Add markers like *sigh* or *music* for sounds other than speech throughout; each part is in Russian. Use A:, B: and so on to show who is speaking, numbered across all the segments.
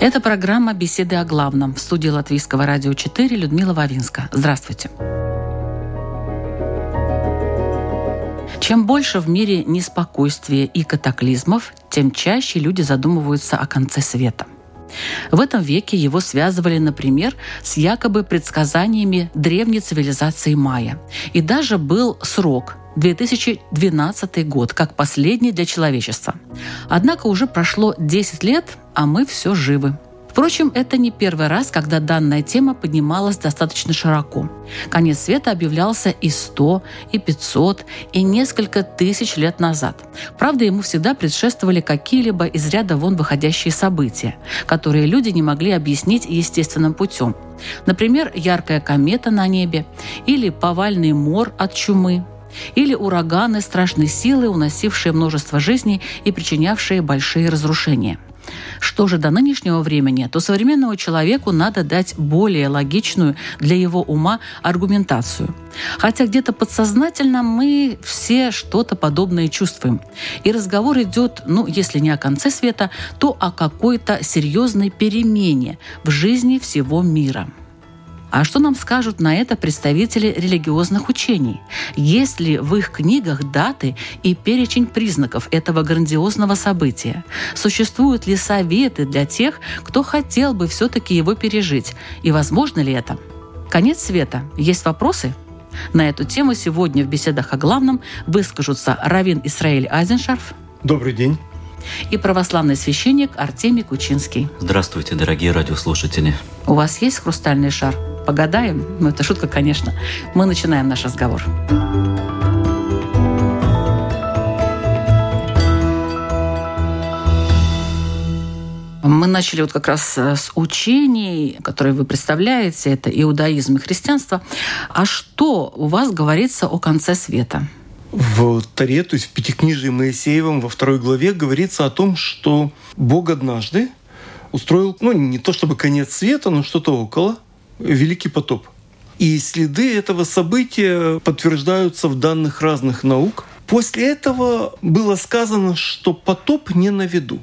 A: Это программа «Беседы о главном» в студии Латвийского радио 4 Людмила Вавинска. Здравствуйте. Чем больше в мире неспокойствия и катаклизмов, тем чаще люди задумываются о конце света. В этом веке его связывали, например, с якобы предсказаниями древней цивилизации майя. И даже был срок 2012 год, как последний для человечества. Однако уже прошло 10 лет, а мы все живы. Впрочем, это не первый раз, когда данная тема поднималась достаточно широко. Конец света объявлялся и 100, и 500, и несколько тысяч лет назад. Правда, ему всегда предшествовали какие-либо из ряда вон выходящие события, которые люди не могли объяснить естественным путем. Например, яркая комета на небе, или повальный мор от чумы, или ураганы страшной силы, уносившие множество жизней и причинявшие большие разрушения – что же до нынешнего времени, то современному человеку надо дать более логичную для его ума аргументацию. Хотя где-то подсознательно мы все что-то подобное чувствуем. И разговор идет, ну, если не о конце света, то о какой-то серьезной перемене в жизни всего мира. А что нам скажут на это представители религиозных учений? Есть ли в их книгах даты и перечень признаков этого грандиозного события? Существуют ли советы для тех, кто хотел бы все-таки его пережить? И возможно ли это? Конец света. Есть вопросы? На эту тему сегодня в беседах о главном выскажутся Равин Исраиль Айзеншарф
B: Добрый день.
A: и православный священник Артемий Кучинский.
C: Здравствуйте, дорогие радиослушатели.
A: У вас есть хрустальный шар? Погадаем? Ну, это шутка, конечно. Мы начинаем наш разговор. Мы начали вот как раз э, с учений, которые вы представляете, это иудаизм и христианство. А что у вас говорится о конце света?
B: В Таре, то есть в Пятикнижии Моисеевом во второй главе говорится о том, что Бог однажды устроил, ну, не то чтобы конец света, но что-то около, Великий потоп. И следы этого события подтверждаются в данных разных наук. После этого было сказано, что потоп не на виду.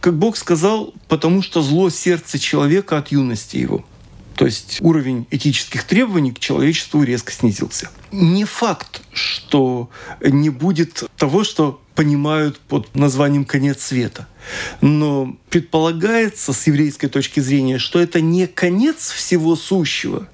B: Как Бог сказал, потому что зло сердце человека от юности его. То есть уровень этических требований к человечеству резко снизился. Не факт, что не будет того, что понимают под названием «конец света». Но предполагается с еврейской точки зрения, что это не конец всего сущего,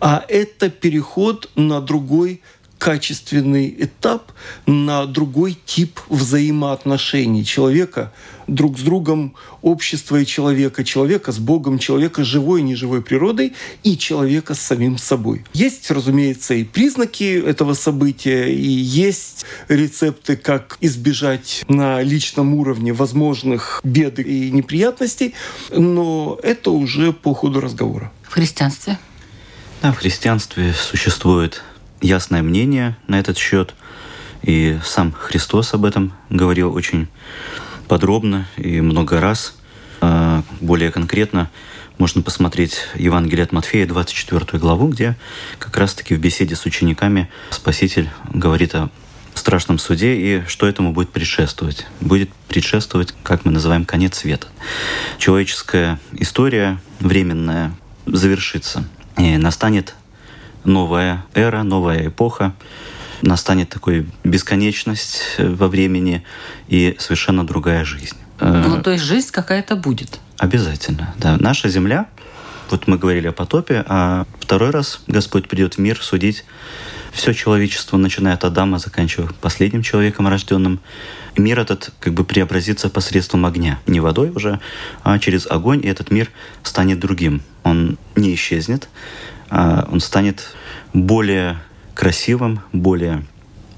B: а это переход на другой качественный этап, на другой тип взаимоотношений человека друг с другом, общества и человека, человека с Богом, человека с живой и неживой природой и человека с самим собой. Есть, разумеется, и признаки этого события, и есть рецепты, как избежать на личном уровне возможных бед и неприятностей, но это уже по ходу разговора.
A: В христианстве?
C: Да, в христианстве существует ясное мнение на этот счет, и сам Христос об этом говорил очень подробно и много раз. А Более конкретно можно посмотреть Евангелие от Матфея, 24 главу, где как раз-таки в беседе с учениками Спаситель говорит о страшном суде и что этому будет предшествовать. Будет предшествовать, как мы называем, конец света. Человеческая история временная завершится. И настанет новая эра, новая эпоха, настанет такой бесконечность во времени и совершенно другая жизнь. Э,
A: Ну, то есть жизнь какая-то будет.
C: Обязательно, да. Наша земля, вот мы говорили о потопе, а второй раз Господь придет в мир судить все человечество, начиная от Адама, заканчивая последним человеком рожденным. Мир этот как бы преобразится посредством огня. Не водой уже, а через огонь, и этот мир станет другим. Он не исчезнет, он станет более красивым, более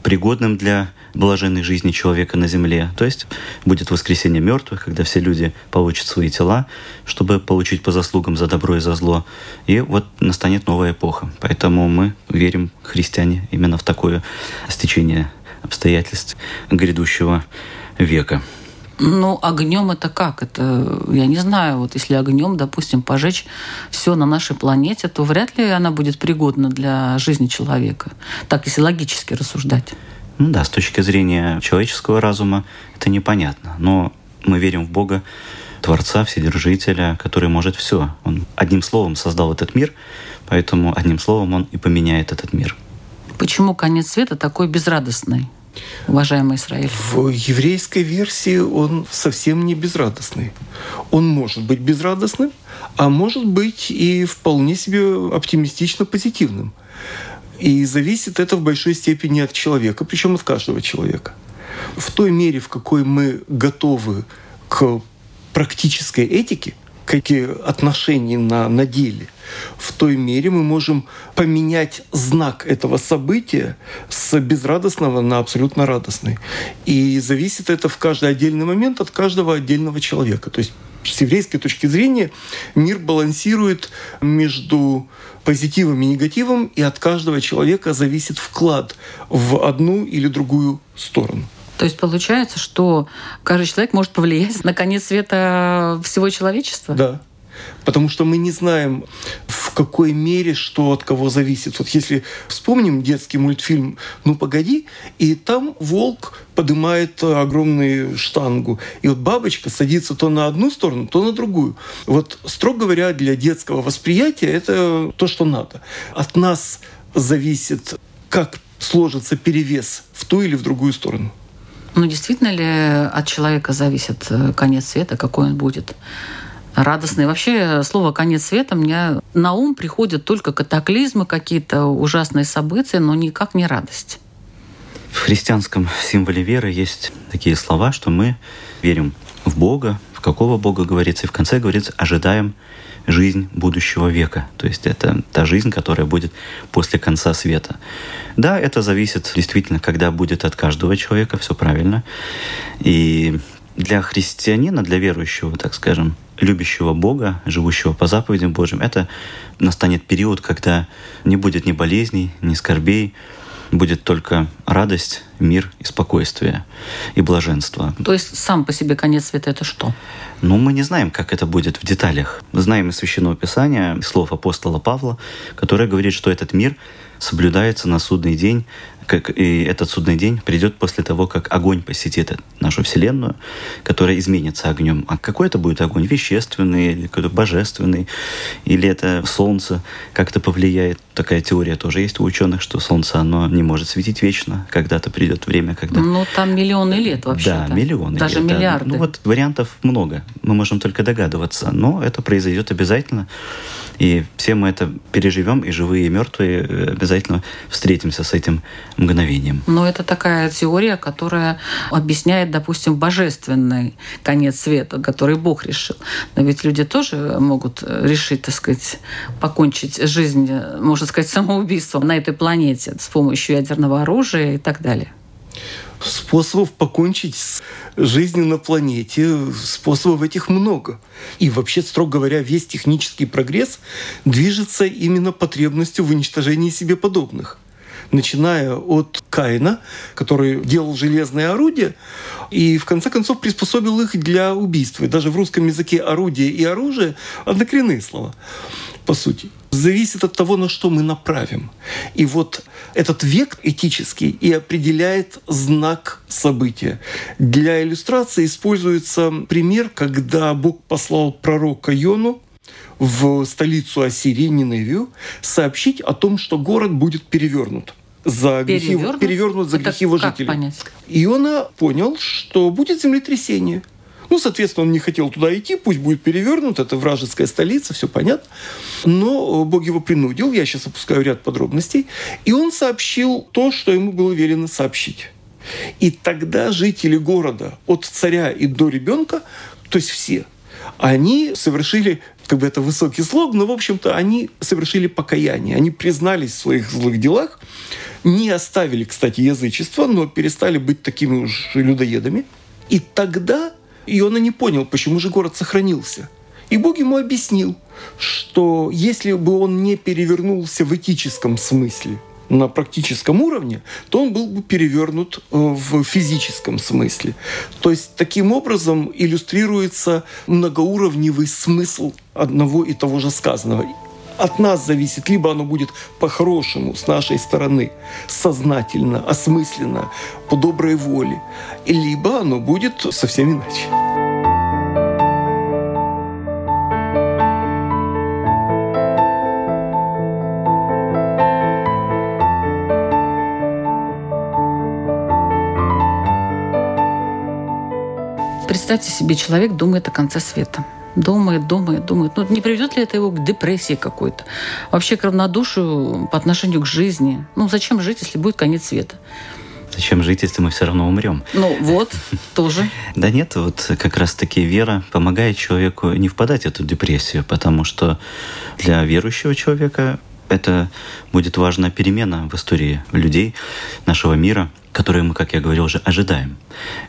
C: пригодным для блаженной жизни человека на земле. То есть будет воскресение мертвых, когда все люди получат свои тела, чтобы получить по заслугам за добро и за зло. И вот настанет новая эпоха. Поэтому мы верим, христиане, именно в такое стечение обстоятельств грядущего века.
A: Ну, огнем это как? Это, я не знаю, вот если огнем, допустим, пожечь все на нашей планете, то вряд ли она будет пригодна для жизни человека. Так, если логически рассуждать.
C: Ну да, с точки зрения человеческого разума это непонятно. Но мы верим в Бога, Творца, Вседержителя, который может все. Он одним словом создал этот мир, поэтому одним словом он и поменяет этот мир.
A: Почему конец света такой безрадостный? Уважаемый Израиль?
B: В еврейской версии он совсем не безрадостный. Он может быть безрадостным, а может быть и вполне себе оптимистично позитивным. И зависит это в большой степени от человека, причем от каждого человека. В той мере, в какой мы готовы к практической этике, какие отношения на, на деле, в той мере мы можем поменять знак этого события с безрадостного на абсолютно радостный. И зависит это в каждый отдельный момент от каждого отдельного человека. То есть с еврейской точки зрения мир балансирует между позитивом и негативом, и от каждого человека зависит вклад в одну или другую сторону.
A: То есть получается, что каждый человек может повлиять на конец света всего человечества?
B: Да. Потому что мы не знаем, в какой мере что от кого зависит. Вот если вспомним детский мультфильм «Ну, погоди», и там волк поднимает огромную штангу. И вот бабочка садится то на одну сторону, то на другую. Вот, строго говоря, для детского восприятия это то, что надо. От нас зависит, как сложится перевес в ту или в другую сторону.
A: Ну, действительно ли от человека зависит э, конец света, какой он будет? радостный. Вообще слово «конец света» мне на ум приходят только катаклизмы, какие-то ужасные события, но никак не радость.
C: В христианском символе веры есть такие слова, что мы верим в Бога, в какого Бога говорится, и в конце говорится «ожидаем жизнь будущего века. То есть это та жизнь, которая будет после конца света. Да, это зависит действительно, когда будет от каждого человека, все правильно. И для христианина, для верующего, так скажем, любящего Бога, живущего по заповедям Божьим, это настанет период, когда не будет ни болезней, ни скорбей, будет только радость, мир и спокойствие и блаженство.
A: То есть сам по себе конец света это что?
C: Ну, мы не знаем, как это будет в деталях. Знаем из Священного Писания, слов апостола Павла, который говорит, что этот мир соблюдается на судный день как и этот судный день придет после того, как огонь посетит нашу Вселенную, которая изменится огнем. А какой это будет огонь? Вещественный или какой-то божественный? Или это Солнце как-то повлияет? Такая теория тоже есть у ученых, что Солнце, оно не может светить вечно. Когда-то придет время, когда...
A: Ну, там миллионы лет вообще
C: Да, миллионы
A: Даже
C: лет,
A: миллиарды.
C: Да. Ну, вот вариантов много. Мы можем только догадываться. Но это произойдет обязательно. И все мы это переживем, и живые, и мертвые э, обязательно встретимся с этим мгновением.
A: Но это такая теория, которая объясняет, допустим, божественный конец света, который Бог решил. Но ведь люди тоже могут решить, так сказать, покончить жизнь, можно сказать, самоубийством на этой планете с помощью ядерного оружия и так далее
B: способов покончить с жизнью на планете, способов этих много. И вообще, строго говоря, весь технический прогресс движется именно потребностью в уничтожении себе подобных начиная от Каина, который делал железные орудия, и в конце концов приспособил их для убийства. И даже в русском языке орудие и оружие – однокоренные слова, по сути зависит от того, на что мы направим. И вот этот век этический и определяет знак события. Для иллюстрации используется пример, когда Бог послал пророка Йону в столицу Ассирии, Ниневию, сообщить о том, что город будет перевернут за грехи, перевернут, перевернут за Это грехи его жителей. Понять? Иона понял, что будет землетрясение. Ну, соответственно, он не хотел туда идти, пусть будет перевернут, это вражеская столица, все понятно. Но Бог его принудил, я сейчас опускаю ряд подробностей, и он сообщил то, что ему было велено сообщить. И тогда жители города, от царя и до ребенка, то есть все, они совершили как бы это высокий слог, но, в общем-то, они совершили покаяние. Они признались в своих злых делах, не оставили, кстати, язычество, но перестали быть такими уж людоедами. И тогда Иона не понял, почему же город сохранился. И Бог ему объяснил, что если бы он не перевернулся в этическом смысле – на практическом уровне, то он был бы перевернут э, в физическом смысле. То есть таким образом иллюстрируется многоуровневый смысл одного и того же сказанного. От нас зависит, либо оно будет по-хорошему, с нашей стороны, сознательно, осмысленно, по доброй воле, либо оно будет совсем иначе.
A: Представьте себе, человек думает о конце света. Думает, думает, думает. Ну, не приведет ли это его к депрессии какой-то? Вообще к равнодушию по отношению к жизни. Ну, зачем жить, если будет конец света?
C: Зачем жить, если мы все равно умрем?
A: Ну вот, тоже. *laughs*
C: Да нет, вот как раз-таки вера помогает человеку не впадать в эту депрессию, потому что для верующего человека это будет важная перемена в истории людей, нашего мира, которую мы, как я говорил, уже ожидаем.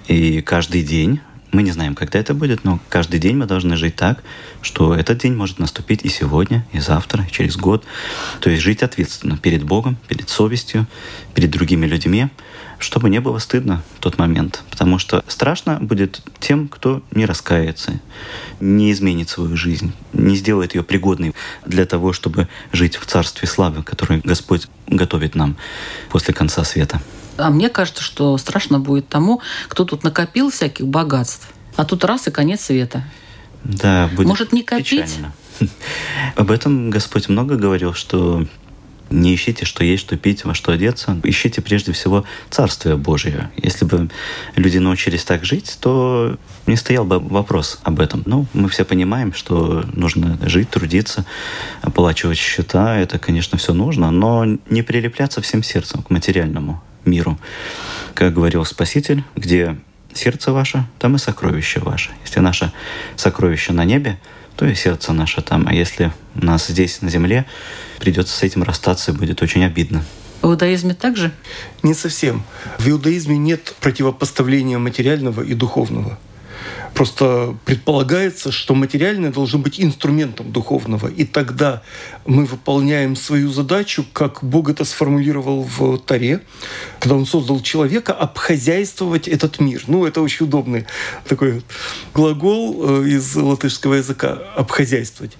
C: И каждый день мы не знаем, когда это будет, но каждый день мы должны жить так, что этот день может наступить и сегодня, и завтра, и через год. То есть жить ответственно перед Богом, перед совестью, перед другими людьми, чтобы не было стыдно в тот момент. Потому что страшно будет тем, кто не раскается, не изменит свою жизнь, не сделает ее пригодной для того, чтобы жить в царстве славы, которое Господь готовит нам после конца света.
A: А мне кажется, что страшно будет тому, кто тут накопил всяких богатств, а тут раз и конец света.
C: Да, будет
A: Может, не копить?
C: Печально. *laughs* Об этом Господь много говорил, что не ищите, что есть, что пить, во что одеться. Ищите прежде всего Царствие Божие. Если бы люди научились так жить, то не стоял бы вопрос об этом. Ну, мы все понимаем, что нужно жить, трудиться, оплачивать счета. Это, конечно, все нужно, но не прилепляться всем сердцем к материальному миру. Как говорил Спаситель, где сердце ваше, там и сокровище ваше. Если наше сокровище на небе, то и сердце наше там. А если нас здесь, на земле, придется с этим расстаться, и будет очень обидно.
A: В иудаизме также?
B: Не совсем. В иудаизме нет противопоставления материального и духовного. Просто предполагается, что материальное должно быть инструментом духовного. И тогда мы выполняем свою задачу, как Бог это сформулировал в Таре, когда Он создал человека, обхозяйствовать этот мир. Ну, это очень удобный такой глагол э, из латышского языка «обхозяйствовать».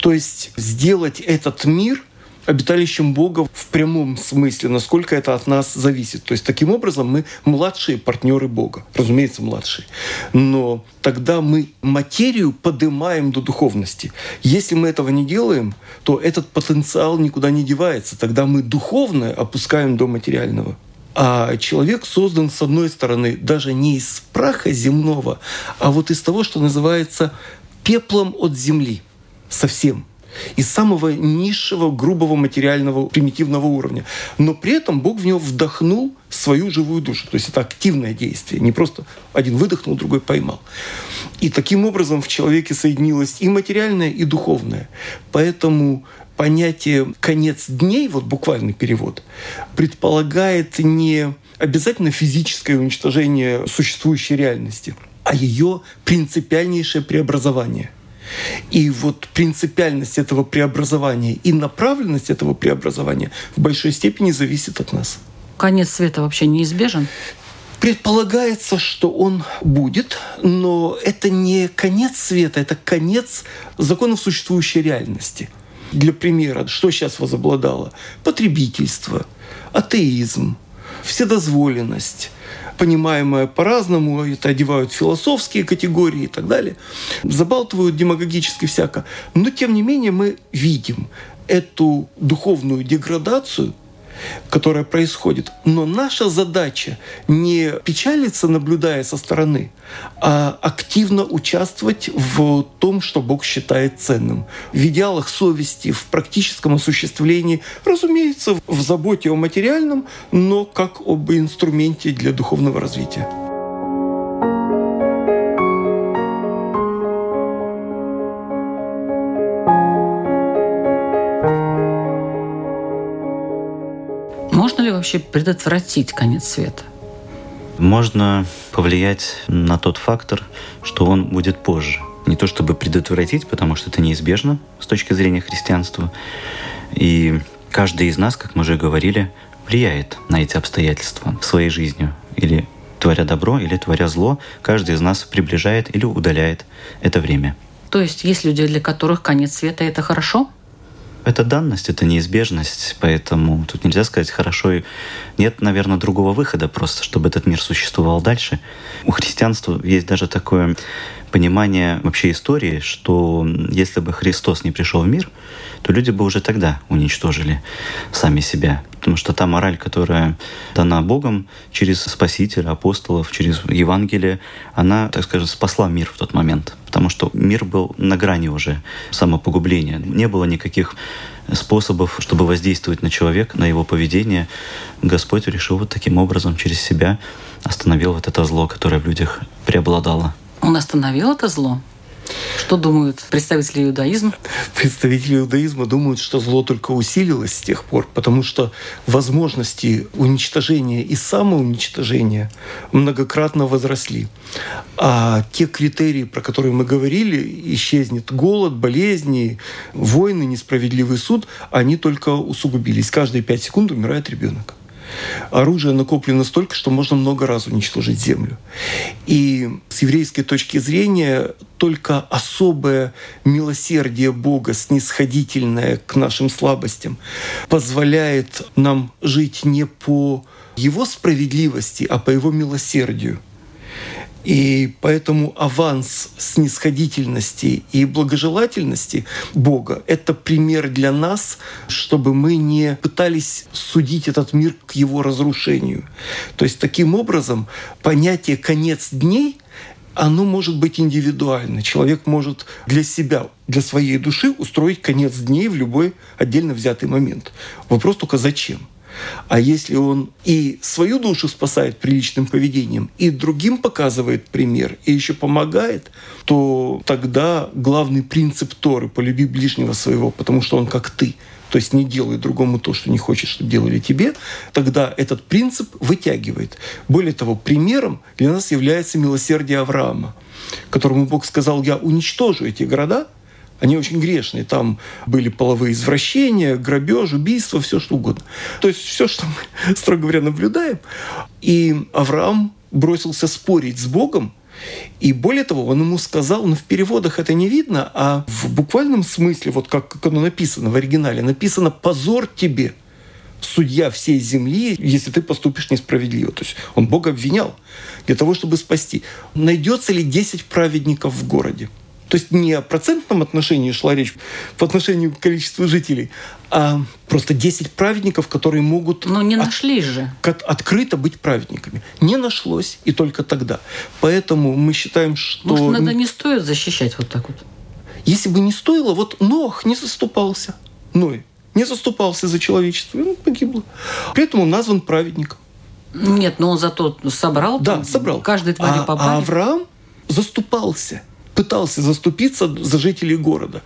B: То есть сделать этот мир – обиталищем Бога в прямом смысле, насколько это от нас зависит. То есть таким образом мы младшие партнеры Бога, разумеется, младшие. Но тогда мы материю поднимаем до духовности. Если мы этого не делаем, то этот потенциал никуда не девается. Тогда мы духовное опускаем до материального. А человек создан, с одной стороны, даже не из праха земного, а вот из того, что называется пеплом от земли. Совсем из самого низшего, грубого материального, примитивного уровня. Но при этом Бог в него вдохнул свою живую душу. То есть это активное действие, не просто один выдохнул, другой поймал. И таким образом в человеке соединилось и материальное, и духовное. Поэтому понятие «конец дней», вот буквальный перевод, предполагает не обязательно физическое уничтожение существующей реальности, а ее принципиальнейшее преобразование – и вот принципиальность этого преобразования и направленность этого преобразования в большой степени зависит от нас.
A: Конец света вообще неизбежен?
B: Предполагается, что он будет, но это не конец света, это конец законов существующей реальности. Для примера, что сейчас возобладало? Потребительство, атеизм, вседозволенность, понимаемое по-разному, это одевают философские категории и так далее, забалтывают демагогически всяко. Но, тем не менее, мы видим эту духовную деградацию, которая происходит. Но наша задача не печалиться, наблюдая со стороны, а активно участвовать в том, что Бог считает ценным. В идеалах совести, в практическом осуществлении, разумеется, в заботе о материальном, но как об инструменте для духовного развития.
A: Вообще предотвратить конец света?
C: Можно повлиять на тот фактор, что он будет позже. Не то чтобы предотвратить, потому что это неизбежно с точки зрения христианства. И каждый из нас, как мы уже говорили, влияет на эти обстоятельства своей жизнью. Или творя добро, или творя зло, каждый из нас приближает или удаляет это время.
A: То есть есть люди, для которых конец света – это хорошо?
C: Это данность, это неизбежность, поэтому тут нельзя сказать хорошо. И нет, наверное, другого выхода просто, чтобы этот мир существовал дальше. У христианства есть даже такое понимание вообще истории, что если бы Христос не пришел в мир, то люди бы уже тогда уничтожили сами себя. Потому что та мораль, которая дана Богом через Спасителя, апостолов, через Евангелие, она, так скажем, спасла мир в тот момент. Потому что мир был на грани уже самопогубления. Не было никаких способов, чтобы воздействовать на человека, на его поведение. Господь решил вот таким образом через себя остановил вот это зло, которое в людях преобладало.
A: Он остановил это зло? Что думают представители иудаизма?
B: Представители иудаизма думают, что зло только усилилось с тех пор, потому что возможности уничтожения и самоуничтожения многократно возросли. А те критерии, про которые мы говорили, исчезнет голод, болезни, войны, несправедливый суд, они только усугубились. Каждые пять секунд умирает ребенок оружия накоплено столько, что можно много раз уничтожить землю. И с еврейской точки зрения только особое милосердие Бога, снисходительное к нашим слабостям, позволяет нам жить не по его справедливости, а по его милосердию – и поэтому аванс снисходительности и благожелательности Бога — это пример для нас, чтобы мы не пытались судить этот мир к его разрушению. То есть таким образом понятие «конец дней» оно может быть индивидуально. Человек может для себя, для своей души устроить конец дней в любой отдельно взятый момент. Вопрос только зачем? А если он и свою душу спасает приличным поведением, и другим показывает пример, и еще помогает, то тогда главный принцип Торы – полюби ближнего своего, потому что он как ты. То есть не делай другому то, что не хочешь, чтобы делали тебе, тогда этот принцип вытягивает. Более того, примером для нас является милосердие Авраама, которому Бог сказал, я уничтожу эти города – они очень грешные. Там были половые извращения, грабеж, убийство, все что угодно. То есть все, что мы, *laughs* строго говоря, наблюдаем. И Авраам бросился спорить с Богом, и более того, он ему сказал, ну в переводах это не видно, а в буквальном смысле, вот как, как оно написано в оригинале, написано «позор тебе, судья всей земли, если ты поступишь несправедливо». То есть он Бога обвинял для того, чтобы спасти. Найдется ли 10 праведников в городе? То есть не о процентном отношении шла речь по отношению к количеству жителей, а просто 10 праведников, которые могут...
A: Но не нашлись от, же.
B: От, открыто быть праведниками. Не нашлось, и только тогда. Поэтому мы считаем, что...
A: Может, иногда не стоит защищать вот так вот?
B: Если бы не стоило, вот Нох не заступался. Ной не заступался за человечество, и он погибло. При этом он назван праведником.
A: Нет, но он зато собрал.
B: Да, собрал.
A: Каждый твари
B: а, А Авраам заступался пытался заступиться за жителей города.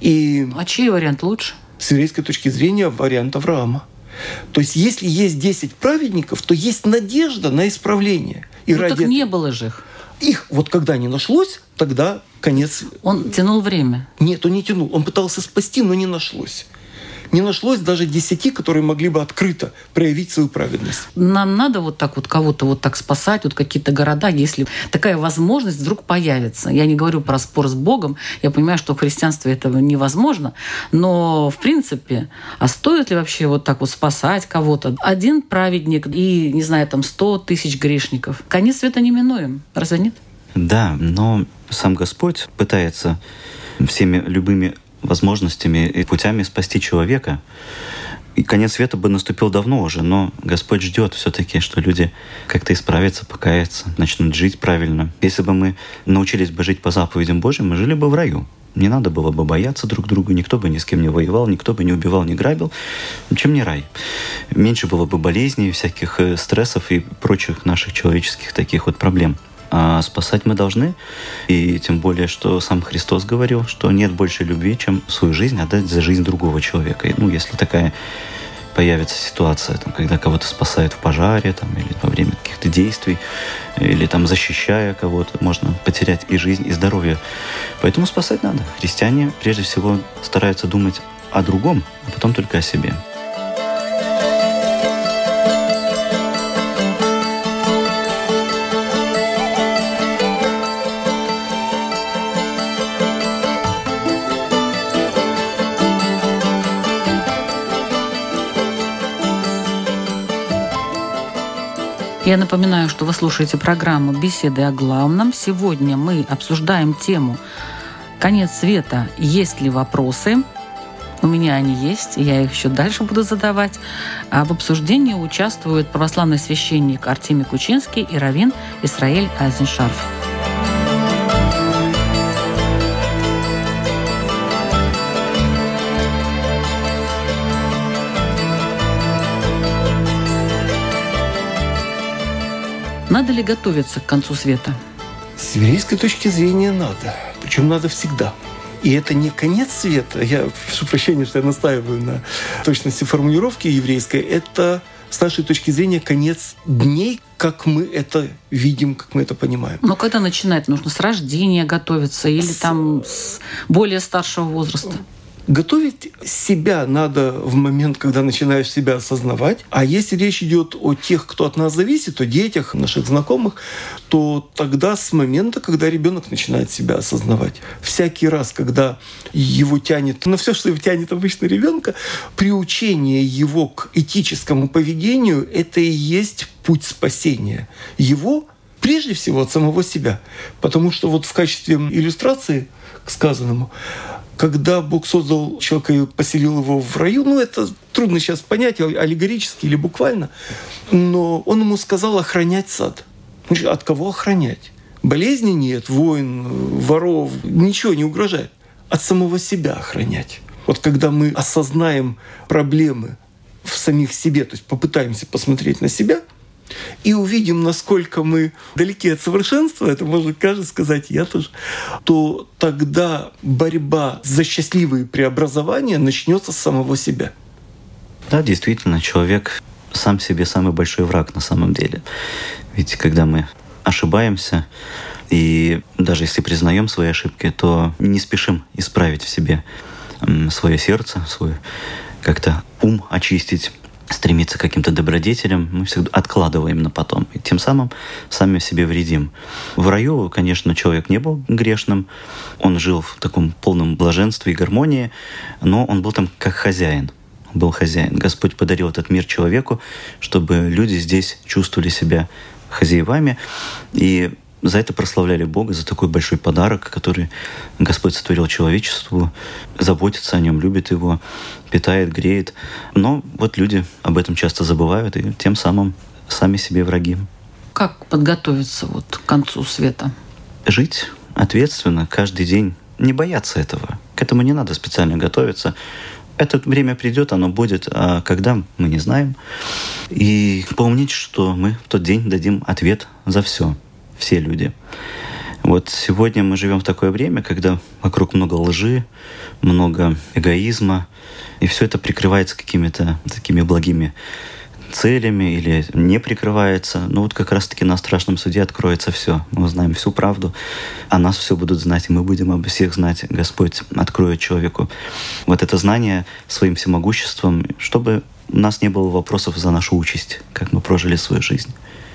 B: И
A: а чей вариант лучше?
B: С еврейской точки зрения вариант Авраама. То есть, если есть 10 праведников, то есть надежда на исправление.
A: И ну, ради так не было же их.
B: Их вот когда не нашлось, тогда конец.
A: Он тянул время.
B: Нет, он не тянул. Он пытался спасти, но не нашлось не нашлось даже десяти, которые могли бы открыто проявить свою праведность.
A: Нам надо вот так вот кого-то вот так спасать, вот какие-то города, если такая возможность вдруг появится. Я не говорю про спор с Богом, я понимаю, что в христианстве этого невозможно, но в принципе, а стоит ли вообще вот так вот спасать кого-то? Один праведник и, не знаю, там сто тысяч грешников. Конец света неминуем, разве нет?
C: Да, но сам Господь пытается всеми любыми возможностями и путями спасти человека. И конец света бы наступил давно уже, но Господь ждет все-таки, что люди как-то исправятся, покаятся, начнут жить правильно. Если бы мы научились бы жить по заповедям Божьим, мы жили бы в раю. Не надо было бы бояться друг друга, никто бы ни с кем не воевал, никто бы не убивал, не грабил. Чем не рай? Меньше было бы болезней, всяких э, стрессов и прочих наших человеческих таких вот проблем. А спасать мы должны. И тем более, что сам Христос говорил, что нет больше любви, чем свою жизнь отдать за жизнь другого человека. И, ну, если такая появится ситуация, там, когда кого-то спасают в пожаре там, или во время каких-то действий, или там защищая кого-то, можно потерять и жизнь, и здоровье. Поэтому спасать надо. Христиане прежде всего стараются думать о другом, а потом только о себе.
A: Я напоминаю, что вы слушаете программу «Беседы о главном». Сегодня мы обсуждаем тему «Конец света. Есть ли вопросы?» У меня они есть, я их еще дальше буду задавать. А в обсуждении участвуют православный священник Артемий Кучинский и раввин Исраэль Айзеншарф. Надо ли готовиться к концу света?
B: С еврейской точки зрения надо. Причем надо всегда. И это не конец света. Я прошу прощения, что я настаиваю на точности формулировки еврейской. Это с нашей точки зрения конец дней, как мы это видим, как мы это понимаем.
A: Но когда начинать? Нужно с рождения готовиться или с... там с более старшего возраста?
B: Готовить себя надо в момент, когда начинаешь себя осознавать. А если речь идет о тех, кто от нас зависит, о детях, наших знакомых, то тогда с момента, когда ребенок начинает себя осознавать. Всякий раз, когда его тянет, на все, что его тянет обычно ребенка, приучение его к этическому поведению – это и есть путь спасения. Его прежде всего от самого себя. Потому что вот в качестве иллюстрации к сказанному когда Бог создал человека и поселил его в раю, ну это трудно сейчас понять, аллегорически или буквально, но он ему сказал охранять сад. От кого охранять? Болезни нет, войн, воров, ничего не угрожает. От самого себя охранять. Вот когда мы осознаем проблемы в самих себе, то есть попытаемся посмотреть на себя – и увидим, насколько мы далеки от совершенства, это может каждый сказать, я тоже, то тогда борьба за счастливые преобразования начнется с самого себя.
C: Да, действительно, человек сам себе самый большой враг на самом деле. Ведь когда мы ошибаемся, и даже если признаем свои ошибки, то не спешим исправить в себе свое сердце, свой как-то ум очистить, стремиться к каким-то добродетелям, мы всегда откладываем на потом. И тем самым сами себе вредим. В раю, конечно, человек не был грешным. Он жил в таком полном блаженстве и гармонии, но он был там как хозяин. Был хозяин. Господь подарил этот мир человеку, чтобы люди здесь чувствовали себя хозяевами. И за это прославляли Бога, за такой большой подарок, который Господь сотворил человечеству, заботится о нем, любит его, питает, греет. Но вот люди об этом часто забывают и тем самым сами себе враги.
A: Как подготовиться вот к концу света?
C: Жить ответственно каждый день, не бояться этого. К этому не надо специально готовиться. Это время придет, оно будет, а когда мы не знаем. И помнить, что мы в тот день дадим ответ за все все люди. Вот сегодня мы живем в такое время, когда вокруг много лжи, много эгоизма, и все это прикрывается какими-то такими благими целями или не прикрывается. Но вот как раз-таки на страшном суде откроется все. Мы узнаем всю правду, а нас все будут знать, и мы будем обо всех знать. Господь откроет человеку вот это знание своим всемогуществом, чтобы у нас не было вопросов за нашу участь, как мы прожили свою жизнь.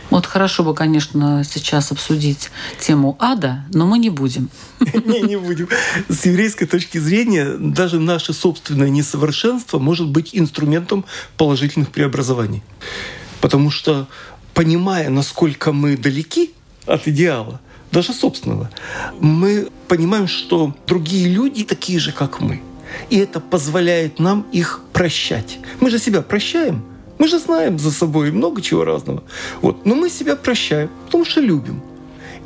A: Вот хорошо бы, конечно, сейчас обсудить тему ада, но мы не будем. *laughs*
B: Не, не будем. С еврейской точки зрения даже наше собственное несовершенство может быть инструментом положительных преобразований. Потому что, понимая, насколько мы далеки от идеала, даже собственного, мы понимаем, что другие люди такие же, как мы. И это позволяет нам их прощать. Мы же себя прощаем – мы же знаем за собой много чего разного. Вот. Но мы себя прощаем, потому что любим.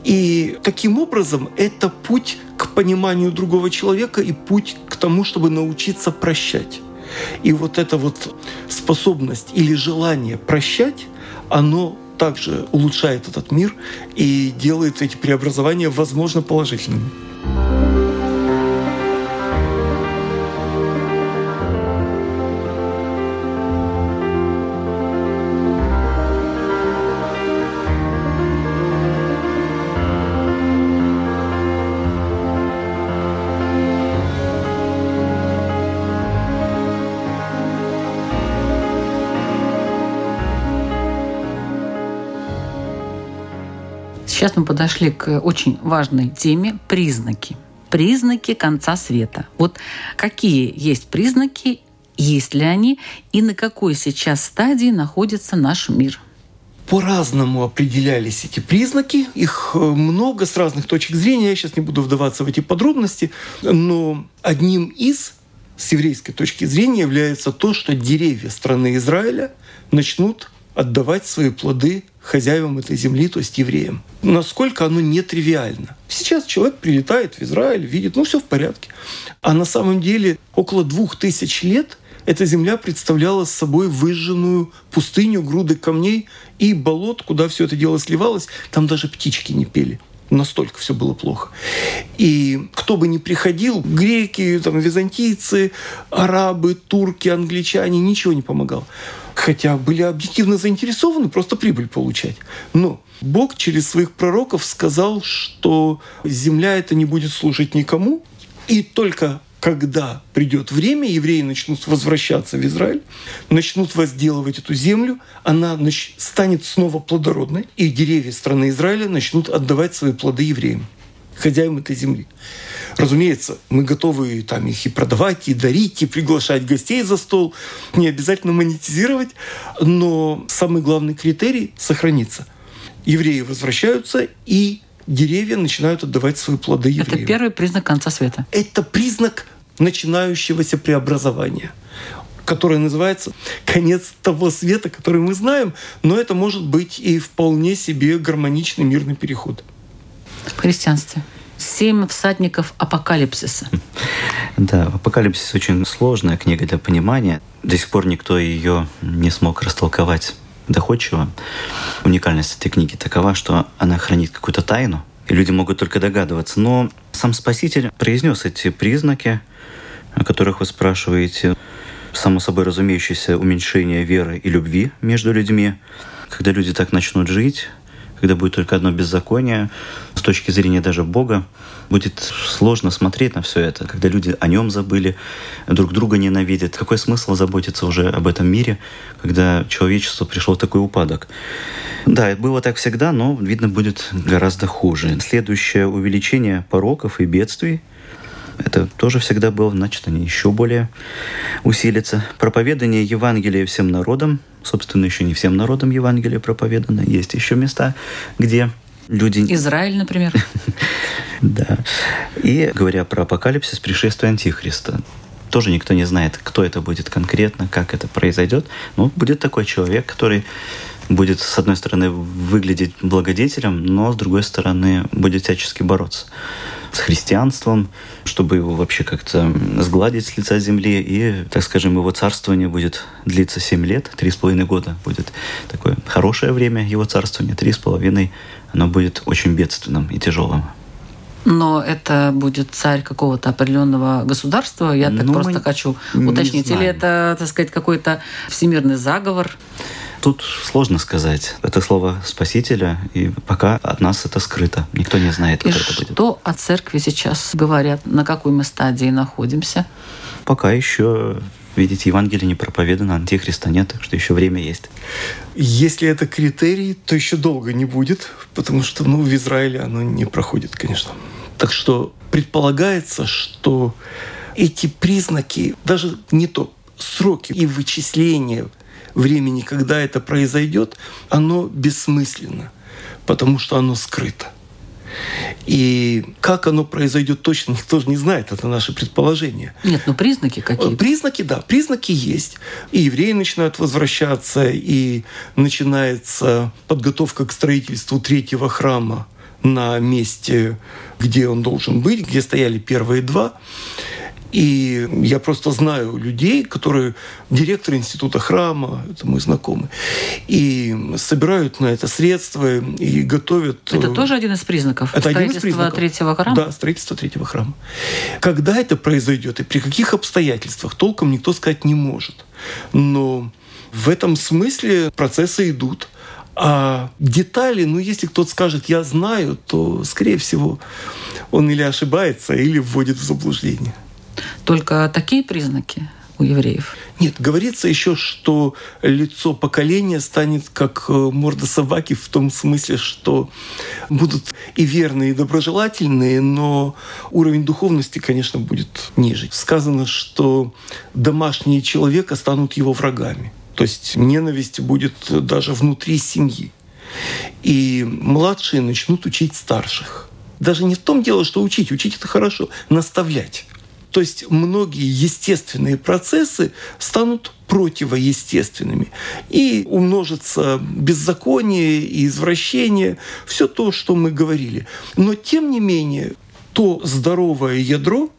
B: И таким образом это путь к пониманию другого человека и путь к тому, чтобы научиться прощать. И вот эта вот способность или желание прощать, оно также улучшает этот мир и делает эти преобразования, возможно, положительными.
A: Мы подошли к очень важной теме – признаки. Признаки конца света. Вот какие есть признаки, есть ли они, и на какой сейчас стадии находится наш мир –
B: по-разному определялись эти признаки. Их э, много с разных точек зрения. Я сейчас не буду вдаваться в эти подробности. Но одним из с еврейской точки зрения является то, что деревья страны Израиля начнут отдавать свои плоды хозяевам этой земли, то есть евреям. Насколько оно нетривиально. Сейчас человек прилетает в Израиль, видит, ну все в порядке. А на самом деле около двух тысяч лет эта земля представляла собой выжженную пустыню, груды камней и болот, куда все это дело сливалось. Там даже птички не пели. Настолько все было плохо. И кто бы ни приходил, греки, там, византийцы, арабы, турки, англичане, ничего не помогало. Хотя были объективно заинтересованы просто прибыль получать. Но Бог через своих пророков сказал, что земля это не будет служить никому, и только когда придет время, евреи начнут возвращаться в Израиль, начнут возделывать эту землю, она станет снова плодородной, и деревья страны Израиля начнут отдавать свои плоды евреям, хозяевам этой земли. Разумеется, мы готовы там их и продавать, и дарить, и приглашать гостей за стол, не обязательно монетизировать, но самый главный критерий сохранится. Евреи возвращаются, и деревья начинают отдавать свои плоды евреям.
A: Это первый признак конца света.
B: Это признак начинающегося преобразования которое называется конец того света, который мы знаем, но это может быть и вполне себе гармоничный мирный переход.
A: В христианстве. Семь всадников апокалипсиса.
C: Да, апокалипсис очень сложная книга для понимания. До сих пор никто ее не смог растолковать доходчиво. Уникальность этой книги такова, что она хранит какую-то тайну, и люди могут только догадываться. Но сам Спаситель произнес эти признаки, о которых вы спрашиваете. Само собой разумеющееся уменьшение веры и любви между людьми. Когда люди так начнут жить, когда будет только одно беззаконие, с точки зрения даже Бога, будет сложно смотреть на все это, когда люди о нем забыли, друг друга ненавидят. Какой смысл заботиться уже об этом мире, когда человечество пришло в такой упадок? Да, это было так всегда, но, видно, будет гораздо хуже. Следующее увеличение пороков и бедствий это тоже всегда было, значит, они еще более усилятся. Проповедание Евангелия всем народам, собственно, еще не всем народам Евангелие проповедано, есть еще места, где люди...
A: Израиль, например. *laughs*
C: Да. И говоря про апокалипсис, пришествие Антихриста. Тоже никто не знает, кто это будет конкретно, как это произойдет. Но будет такой человек, который будет, с одной стороны, выглядеть благодетелем, но, с другой стороны, будет всячески бороться с христианством, чтобы его вообще как-то сгладить с лица земли. И, так скажем, его царствование будет длиться 7 лет, три с половиной года будет такое хорошее время его царствования, три с половиной оно будет очень бедственным и тяжелым.
A: Но это будет царь какого-то определенного государства. Я так ну, просто хочу уточнить. Или это, так сказать, какой-то всемирный заговор?
C: Тут сложно сказать. Это слово Спасителя, и пока от нас это скрыто. Никто не знает, как
A: и
C: это будет.
A: Что о церкви сейчас говорят? На какой мы стадии находимся?
C: Пока еще видите, Евангелие не проповедано, антихриста нет, так что еще время есть.
B: Если это критерий, то еще долго не будет, потому что ну, в Израиле оно не проходит, конечно. Так что предполагается, что эти признаки, даже не то, сроки и вычисления времени, когда это произойдет, оно бессмысленно, потому что оно скрыто. И как оно произойдет точно, никто же не знает, это наши предположения.
A: Нет, ну признаки какие?
B: Признаки, да, признаки есть. И евреи начинают возвращаться, и начинается подготовка к строительству третьего храма на месте, где он должен быть, где стояли первые два. И я просто знаю людей, которые директор института храма, это мой знакомый, и собирают на это средства и готовят.
A: Это тоже один из признаков
B: это один из признаков.
A: третьего храма?
B: Да, строительство третьего храма. Когда это произойдет и при каких обстоятельствах, толком никто сказать не может. Но в этом смысле процессы идут. А детали, ну, если кто-то скажет «я знаю», то, скорее всего, он или ошибается, или вводит в заблуждение.
A: Только такие признаки у евреев?
B: Нет, говорится еще, что лицо поколения станет как э, морда собаки в том смысле, что будут и верные, и доброжелательные, но уровень духовности, конечно, будет ниже. Сказано, что домашние человека станут его врагами. То есть ненависть будет даже внутри семьи. И младшие начнут учить старших. Даже не в том дело, что учить. Учить это хорошо. Наставлять. То есть многие естественные процессы станут противоестественными. И умножится беззаконие и извращение, все то, что мы говорили. Но тем не менее, то здоровое ядро,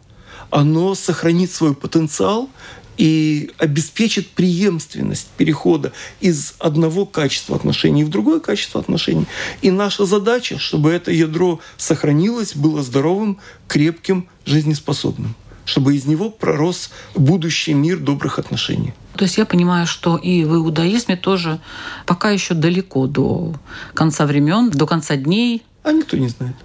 B: оно сохранит свой потенциал и обеспечит преемственность перехода из одного качества отношений в другое качество отношений. И наша задача, чтобы это ядро сохранилось, было здоровым, крепким, жизнеспособным чтобы из него пророс будущий мир добрых отношений.
A: То есть я понимаю, что и в иудаизме тоже пока еще далеко до конца времен, до конца дней.
B: А никто не знает.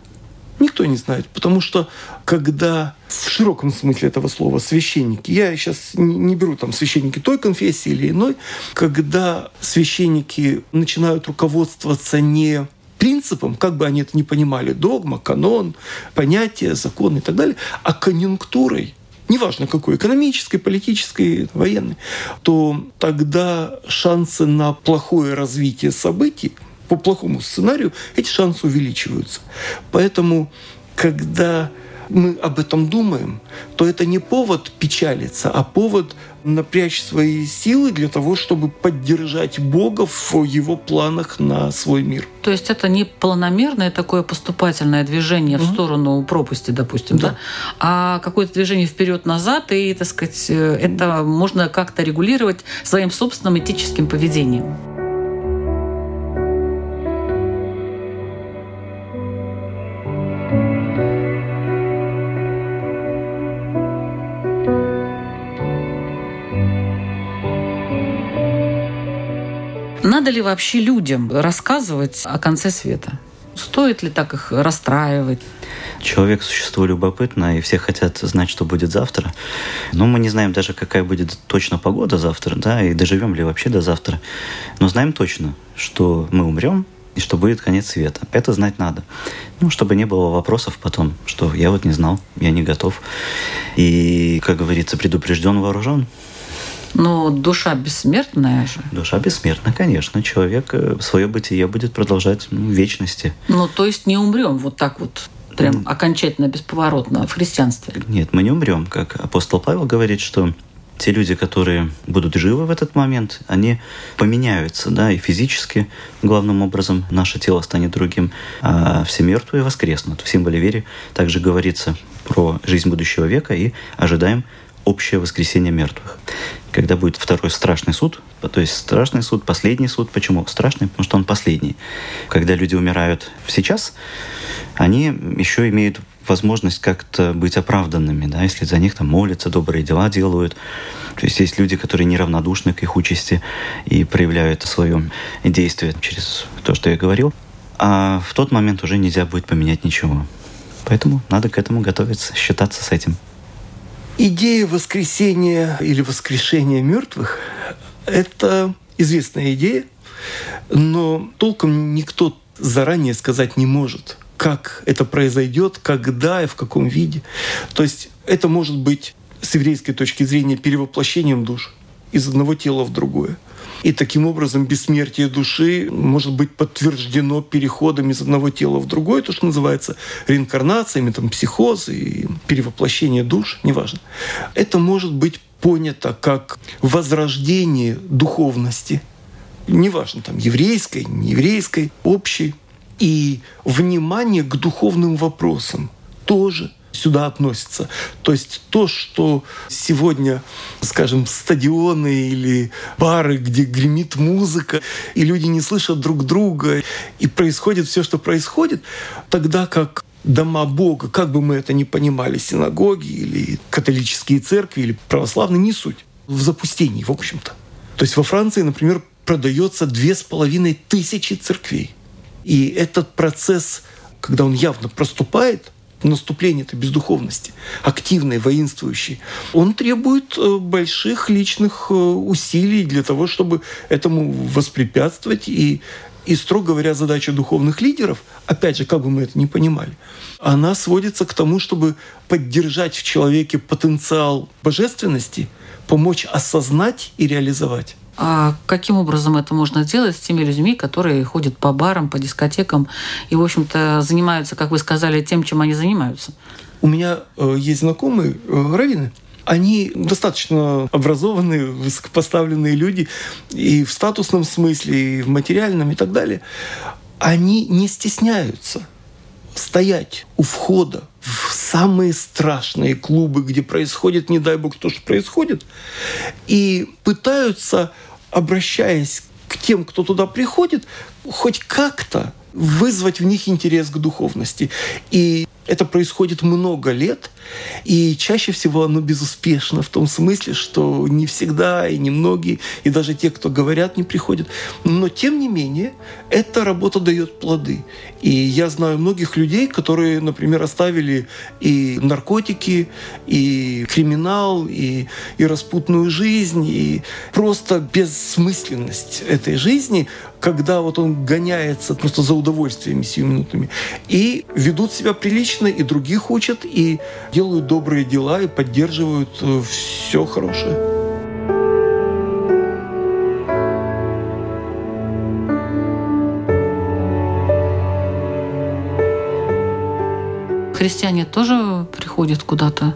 B: Никто не знает, потому что когда в широком смысле этого слова священники, я сейчас не беру там священники той конфессии или иной, когда священники начинают руководствоваться не принципом, как бы они это ни понимали, догма, канон, понятия, закон и так далее, а конъюнктурой, неважно какой, экономической, политической, военной, то тогда шансы на плохое развитие событий по плохому сценарию, эти шансы увеличиваются. Поэтому, когда мы об этом думаем, то это не повод печалиться, а повод напрячь свои силы для того, чтобы поддержать Бога в его планах на свой мир.
A: То есть это не планомерное такое поступательное движение угу. в сторону пропасти, допустим, да, да? а какое-то движение вперед-назад, и, так сказать, э, это можно как-то регулировать своим собственным этическим поведением. Надо ли вообще людям рассказывать о конце света? Стоит ли так их расстраивать?
C: Человек – существо любопытное, и все хотят знать, что будет завтра. Но мы не знаем даже, какая будет точно погода завтра, да, и доживем ли вообще до завтра. Но знаем точно, что мы умрем, и что будет конец света. Это знать надо. Ну, чтобы не было вопросов потом, что я вот не знал, я не готов. И, как говорится, предупрежден, вооружен.
A: Но душа бессмертная же.
C: Душа бессмертна, конечно. Человек э, свое бытие будет продолжать ну, в вечности.
A: Ну, то есть не умрем вот так вот прям окончательно бесповоротно в христианстве?
C: Нет, мы не умрем. Как апостол Павел говорит, что те люди, которые будут живы в этот момент, они поменяются, да, и физически, главным образом, наше тело станет другим, а все мертвые воскреснут. В символе веры также говорится про жизнь будущего века и ожидаем общее воскресение мертвых. Когда будет второй страшный суд, то есть страшный суд, последний суд. Почему страшный? Потому что он последний. Когда люди умирают сейчас, они еще имеют возможность как-то быть оправданными, да, если за них там молятся, добрые дела делают. То есть есть люди, которые неравнодушны к их участи и проявляют свое действие через то, что я говорил. А в тот момент уже нельзя будет поменять ничего. Поэтому надо к этому готовиться, считаться с этим.
B: Идея воскресения или воскрешения мертвых – это известная идея, но толком никто заранее сказать не может, как это произойдет, когда и в каком виде. То есть это может быть с еврейской точки зрения перевоплощением душ из одного тела в другое. И таким образом бессмертие души может быть подтверждено переходом из одного тела в другое, то, что называется реинкарнациями, там, психоз и перевоплощение душ, неважно. Это может быть понято как возрождение духовности, неважно, там, еврейской, нееврейской, общей, и внимание к духовным вопросам тоже – сюда относится. То есть то, что сегодня, скажем, стадионы или бары, где гремит музыка, и люди не слышат друг друга, и происходит все, что происходит, тогда как дома Бога, как бы мы это ни понимали, синагоги или католические церкви или православные, не суть. В запустении, в общем-то. То есть во Франции, например, продается две с половиной тысячи церквей. И этот процесс, когда он явно проступает, наступления этой бездуховности, активной, воинствующей, он требует э, больших личных э, усилий для того, чтобы этому воспрепятствовать. И, и, строго говоря, задача духовных лидеров, опять же, как бы мы это ни понимали, она сводится к тому, чтобы поддержать в человеке потенциал божественности, помочь осознать и реализовать.
A: А каким образом это можно сделать с теми людьми, которые ходят по барам, по дискотекам и, в общем-то, занимаются, как вы сказали, тем, чем они занимаются?
B: У меня э, есть знакомые э, раввины, они достаточно образованные, высокопоставленные люди и в статусном смысле, и в материальном, и так далее. Они не стесняются стоять у входа в самые страшные клубы, где происходит, не дай бог, то, что происходит, и пытаются, обращаясь к тем, кто туда приходит, хоть как-то вызвать в них интерес к духовности. И это происходит много лет, и чаще всего оно безуспешно в том смысле, что не всегда и не многие, и даже те, кто говорят, не приходят. Но тем не менее, эта работа дает плоды. И я знаю многих людей, которые, например, оставили и наркотики, и криминал, и, и распутную жизнь, и просто бессмысленность этой жизни, когда вот он гоняется просто за удовольствиями сиюминутными, и ведут себя прилично, и других учат, и делают добрые дела, и поддерживают э, все хорошее.
A: Христиане тоже приходят куда-то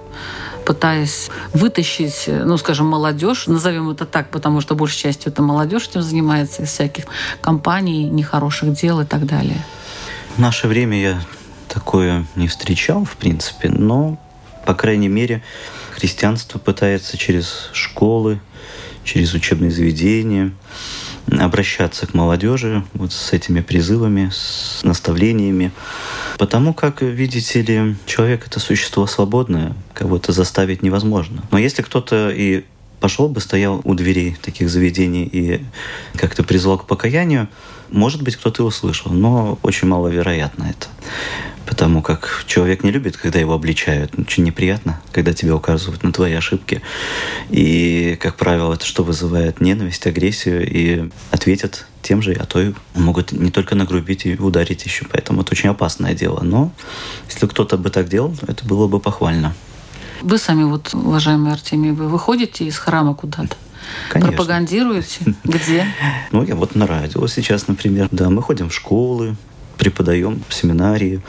A: пытаясь вытащить, ну, скажем, молодежь, назовем это так, потому что большей частью это молодежь этим занимается, из всяких компаний, нехороших дел и так далее.
C: В наше время я такое не встречал, в принципе, но, по крайней мере, христианство пытается через школы, через учебные заведения обращаться к молодежи вот с этими призывами, с наставлениями. Потому как, видите ли, человек — это существо свободное, кого-то заставить невозможно. Но если кто-то и пошел бы, стоял у дверей таких заведений и как-то призвал к покаянию, может быть, кто-то и услышал, но очень маловероятно это. Потому как человек не любит, когда его обличают. Очень неприятно, когда тебе указывают на твои ошибки. И, как правило, это что вызывает ненависть, агрессию, и ответят тем же, а то и могут не только нагрубить и ударить еще. Поэтому это очень опасное дело. Но если кто-то бы так делал, это было бы похвально.
A: Вы сами, вот, уважаемый Артемий, вы выходите из храма куда-то?
C: Конечно.
A: Пропагандируете? Где? *laughs*
C: Ну, я вот на радио сейчас, например. Да, мы ходим в школы, преподаем в семинарии.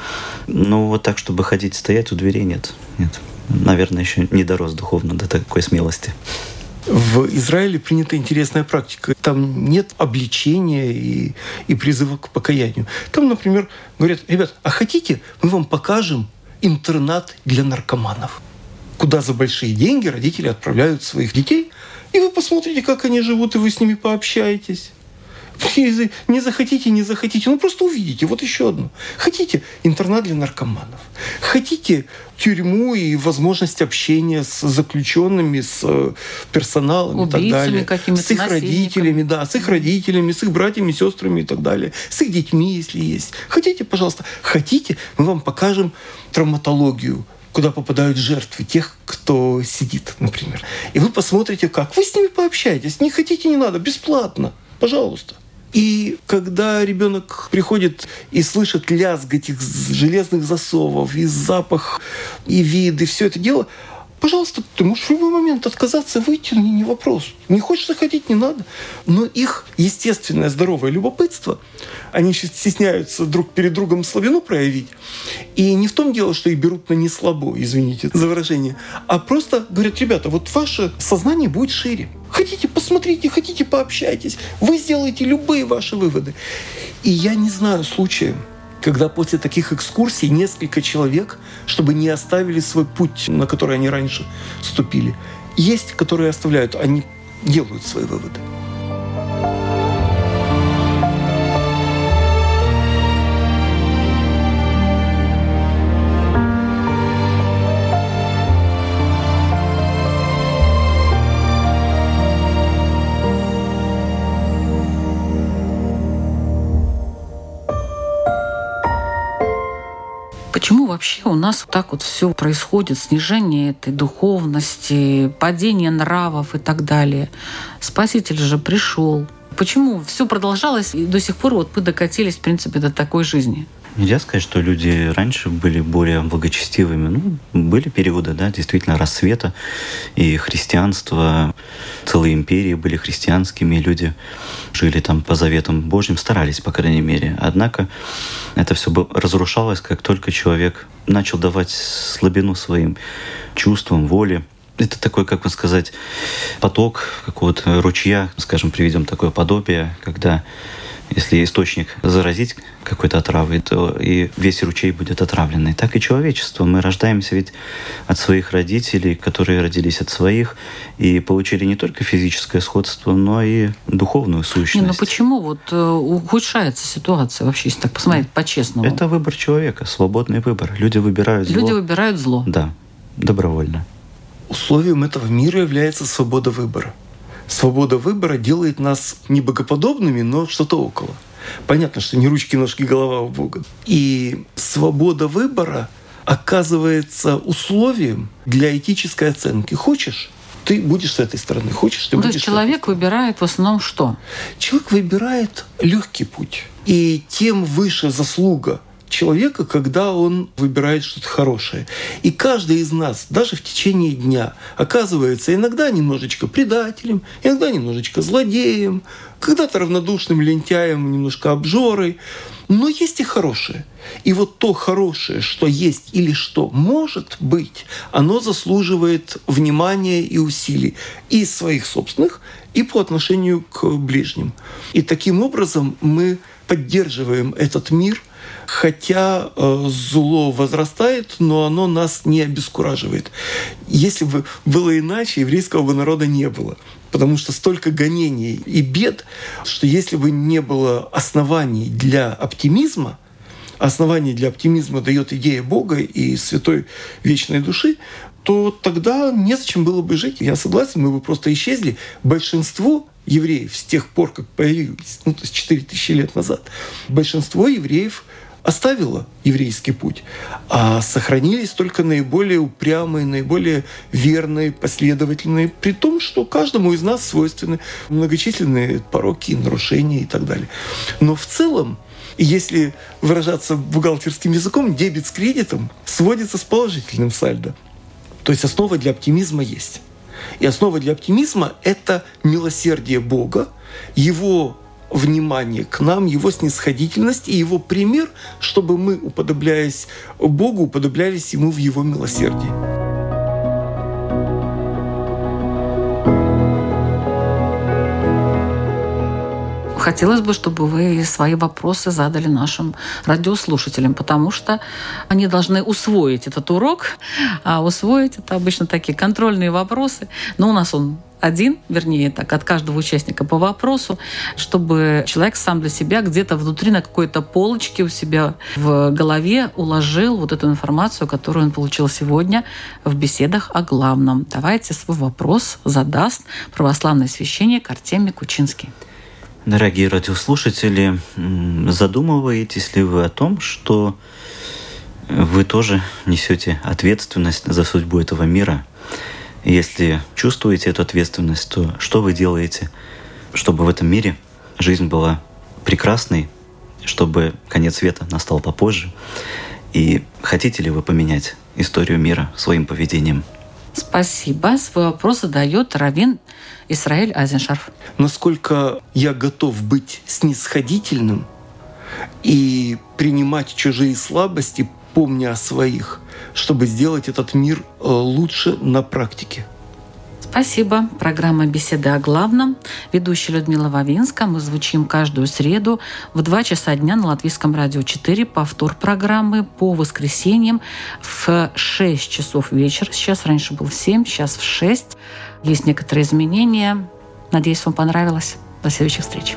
C: Но вот так, чтобы ходить стоять у дверей, нет. Нет. Наверное, еще не дорос духовно до такой смелости.
B: В Израиле принята интересная практика. Там нет обличения и, и призыва к покаянию. Там, например, говорят, ребят, а хотите, мы вам покажем интернат для наркоманов, куда за большие деньги родители отправляют своих детей, и вы посмотрите, как они живут, и вы с ними пообщаетесь. Не захотите, не захотите. Ну, просто увидите. Вот еще одно. Хотите интернат для наркоманов. Хотите тюрьму и возможность общения с заключенными, с э, персоналом
A: Убийцами
B: и так далее.
A: С
B: их родителями, да, с их родителями, с их братьями, сестрами и так далее. С их детьми, если есть. Хотите, пожалуйста. Хотите, мы вам покажем травматологию куда попадают жертвы тех, кто сидит, например. И вы посмотрите, как. Вы с ними пообщаетесь. Не хотите, не надо. Бесплатно. Пожалуйста. И когда ребенок приходит и слышит лязг этих железных засовов, и запах, и вид, и все это дело, пожалуйста, ты можешь в любой момент отказаться, выйти, не, не вопрос. Не хочешь заходить, не надо. Но их естественное здоровое любопытство, они стесняются друг перед другом слабину проявить. И не в том дело, что их берут на неслабо, извините за выражение, а просто говорят, ребята, вот ваше сознание будет шире. Хотите, посмотрите, хотите, пообщайтесь. Вы сделаете любые ваши выводы. И я не знаю случая, когда после таких экскурсий несколько человек, чтобы не оставили свой путь, на который они раньше ступили. Есть, которые оставляют, они делают свои выводы.
A: Вообще у нас вот так вот все происходит, снижение этой духовности, падение нравов и так далее? Спаситель же пришел. Почему все продолжалось и до сих пор вот мы докатились, в принципе, до такой жизни?
C: Нельзя сказать, что люди раньше были более благочестивыми. Ну, были периоды, да, действительно, рассвета и христианство. Целые империи были христианскими, люди жили там по заветам Божьим, старались, по крайней мере. Однако это все разрушалось, как только человек начал давать слабину своим чувствам, воле. Это такой, как бы сказать, поток какого-то ручья, скажем, приведем такое подобие, когда если источник заразить какой-то отравой, то и весь ручей будет отравленный. Так и человечество. Мы рождаемся ведь от своих родителей, которые родились от своих, и получили не только физическое сходство, но и духовную сущность. Не,
A: ну почему вот э, ухудшается ситуация вообще, если так посмотреть по-честному?
C: Это выбор человека, свободный выбор. Люди выбирают зло.
A: Люди выбирают зло.
C: Да, добровольно.
B: Условием этого мира является свобода выбора свобода выбора делает нас не богоподобными, но что-то около. Понятно, что не ручки, ножки, голова у Бога. И свобода выбора оказывается условием для этической оценки. Хочешь? ты будешь с этой стороны, хочешь, ты
A: ну,
B: будешь.
A: То есть человек выбирает в основном что?
B: Человек выбирает легкий путь. И тем выше заслуга человека, когда он выбирает что-то хорошее. И каждый из нас, даже в течение дня, оказывается иногда немножечко предателем, иногда немножечко злодеем, когда-то равнодушным лентяем, немножко обжорой. Но есть и хорошее. И вот то хорошее, что есть или что может быть, оно заслуживает внимания и усилий и своих собственных, и по отношению к ближним. И таким образом мы поддерживаем этот мир – хотя э, зло возрастает, но оно нас не обескураживает. Если бы было иначе, еврейского бы народа не было. Потому что столько гонений и бед, что если бы не было оснований для оптимизма, оснований для оптимизма дает идея Бога и святой вечной души, то тогда незачем было бы жить. Я согласен, мы бы просто исчезли. Большинство евреев с тех пор, как появились, ну, то есть 4000 лет назад, большинство евреев оставила еврейский путь, а сохранились только наиболее упрямые, наиболее верные, последовательные, при том, что каждому из нас свойственны многочисленные пороки, нарушения и так далее. Но в целом, если выражаться бухгалтерским языком, дебет с кредитом сводится с положительным сальдо. То есть основа для оптимизма есть. И основа для оптимизма – это милосердие Бога, Его внимание к нам, его снисходительность и его пример, чтобы мы, уподобляясь Богу, уподоблялись Ему в Его милосердии.
A: Хотелось бы, чтобы вы свои вопросы задали нашим радиослушателям, потому что они должны усвоить этот урок. А усвоить это обычно такие контрольные вопросы. Но у нас он один, вернее, так, от каждого участника по вопросу, чтобы человек сам для себя где-то внутри на какой-то полочке у себя в голове уложил вот эту информацию, которую он получил сегодня в беседах о главном. Давайте свой вопрос задаст православный священник Артемий Кучинский.
C: Дорогие радиослушатели, задумываетесь ли вы о том, что вы тоже несете ответственность за судьбу этого мира – если чувствуете эту ответственность, то что вы делаете, чтобы в этом мире жизнь была прекрасной, чтобы конец света настал попозже? И хотите ли вы поменять историю мира своим поведением?
A: Спасибо. Свой вопрос задает Равин Исраиль Азеншарф.
B: Насколько я готов быть снисходительным и принимать чужие слабости, помня о своих, чтобы сделать этот мир э, лучше на практике.
A: Спасибо. Программа «Беседа о главном». Ведущая Людмила Вавинска. Мы звучим каждую среду в 2 часа дня на Латвийском радио 4. Повтор программы по воскресеньям в 6 часов вечера. Сейчас раньше был в 7, сейчас в 6. Есть некоторые изменения. Надеюсь, вам понравилось. До следующих встреч.